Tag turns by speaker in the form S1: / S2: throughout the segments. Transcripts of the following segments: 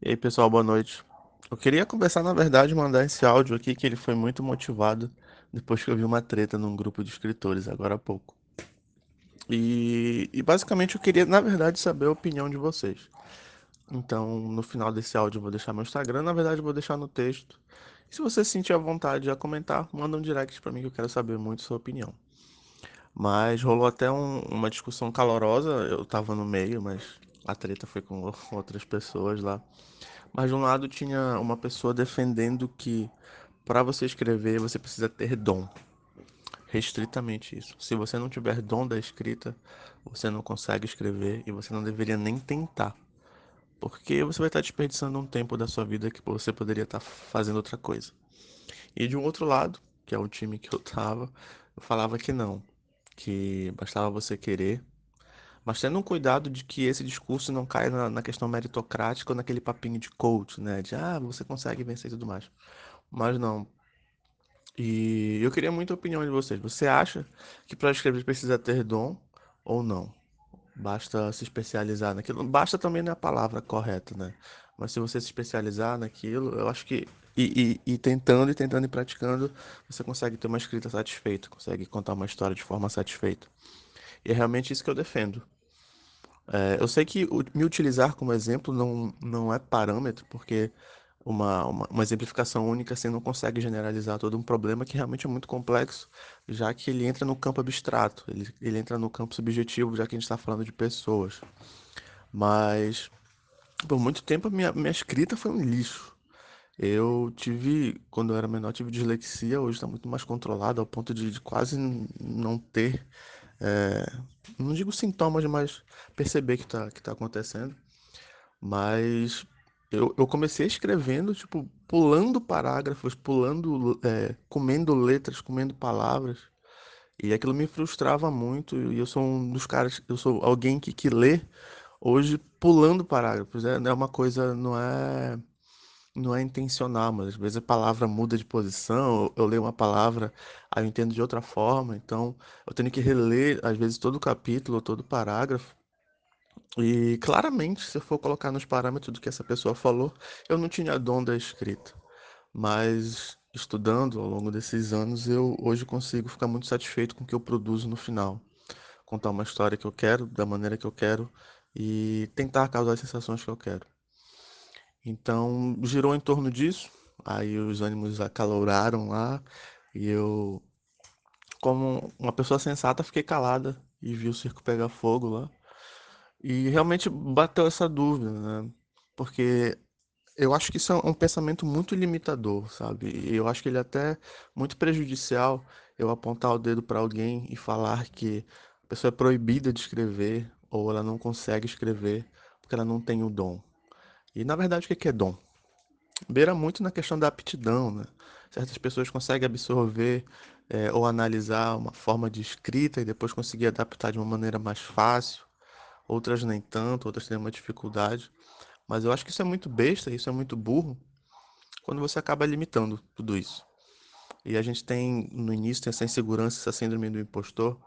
S1: E aí, pessoal, boa noite. Eu queria conversar, na verdade, mandar esse áudio aqui, que ele foi muito motivado depois que eu vi uma treta num grupo de escritores, agora há pouco. E, e basicamente eu queria, na verdade, saber a opinião de vocês. Então, no final desse áudio, eu vou deixar meu Instagram, na verdade, eu vou deixar no texto. E se você sentir a vontade a comentar, manda um direct pra mim que eu quero saber muito sua opinião. Mas rolou até um- uma discussão calorosa, eu tava no meio, mas a treta foi com outras pessoas lá. Mas de um lado tinha uma pessoa defendendo que para você escrever você precisa ter dom. Restritamente isso. Se você não tiver dom da escrita, você não consegue escrever e você não deveria nem tentar. Porque você vai estar desperdiçando um tempo da sua vida que você poderia estar fazendo outra coisa. E de um outro lado, que é o time que eu tava, eu falava que não, que bastava você querer, mas tendo um cuidado de que esse discurso não caia na, na questão meritocrática ou naquele papinho de coach, né? De ah, você consegue vencer e tudo mais. Mas não. E eu queria muita opinião de vocês. Você acha que para escrever precisa ter dom ou não? Basta se especializar naquilo. Basta também não é a palavra correta, né? Mas se você se especializar naquilo, eu acho que. E, e, e tentando, e tentando e praticando, você consegue ter uma escrita satisfeita, consegue contar uma história de forma satisfeita. E é realmente isso que eu defendo. É, eu sei que me utilizar como exemplo não, não é parâmetro, porque uma, uma, uma exemplificação única assim não consegue generalizar todo um problema que realmente é muito complexo, já que ele entra no campo abstrato, ele, ele entra no campo subjetivo, já que a gente está falando de pessoas. Mas por muito tempo minha, minha escrita foi um lixo. Eu tive, quando eu era menor, tive dislexia, hoje está muito mais controlado, ao ponto de, de quase não ter, é, não digo sintomas, mas perceber que está que tá acontecendo. Mas eu, eu comecei escrevendo, tipo, pulando parágrafos, pulando, é, comendo letras, comendo palavras. E aquilo me frustrava muito. E eu sou um dos caras, eu sou alguém que, que lê hoje pulando parágrafos. É, é uma coisa, não é, não é intencional, mas às vezes a palavra muda de posição. Eu, eu leio uma palavra, aí eu entendo de outra forma. Então eu tenho que reler, às vezes, todo o capítulo, todo o parágrafo. E claramente, se eu for colocar nos parâmetros do que essa pessoa falou, eu não tinha dom da escrita. Mas estudando ao longo desses anos, eu hoje consigo ficar muito satisfeito com o que eu produzo no final. Contar uma história que eu quero, da maneira que eu quero e tentar causar as sensações que eu quero. Então, girou em torno disso. Aí os ânimos acaloraram lá e eu, como uma pessoa sensata, fiquei calada e vi o circo pegar fogo lá. E realmente bateu essa dúvida, né? Porque eu acho que isso é um pensamento muito limitador, sabe? E eu acho que ele é até muito prejudicial eu apontar o dedo para alguém e falar que a pessoa é proibida de escrever ou ela não consegue escrever porque ela não tem o dom. E na verdade, o que é dom? Beira muito na questão da aptidão, né? Certas pessoas conseguem absorver eh, ou analisar uma forma de escrita e depois conseguir adaptar de uma maneira mais fácil outras nem tanto, outras têm uma dificuldade. Mas eu acho que isso é muito besta, isso é muito burro, quando você acaba limitando tudo isso. E a gente tem, no início, tem essa insegurança, essa síndrome do impostor,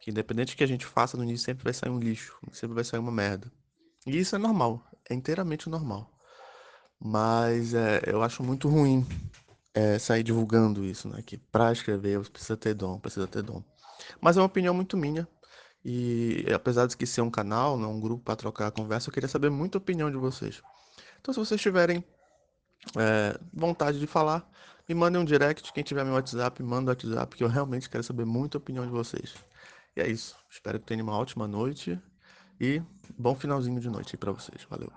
S1: que independente do que a gente faça, no início sempre vai sair um lixo, sempre vai sair uma merda. E isso é normal, é inteiramente normal. Mas é, eu acho muito ruim é, sair divulgando isso, né? Que pra escrever você precisa ter dom, precisa ter dom. Mas é uma opinião muito minha. E apesar de que ser um canal, não um grupo para trocar a conversa, eu queria saber muita opinião de vocês. Então, se vocês tiverem é, vontade de falar, me mandem um direct. Quem tiver meu WhatsApp, manda o WhatsApp, que eu realmente quero saber muita opinião de vocês. E é isso. Espero que tenham uma ótima noite e bom finalzinho de noite aí pra vocês. Valeu.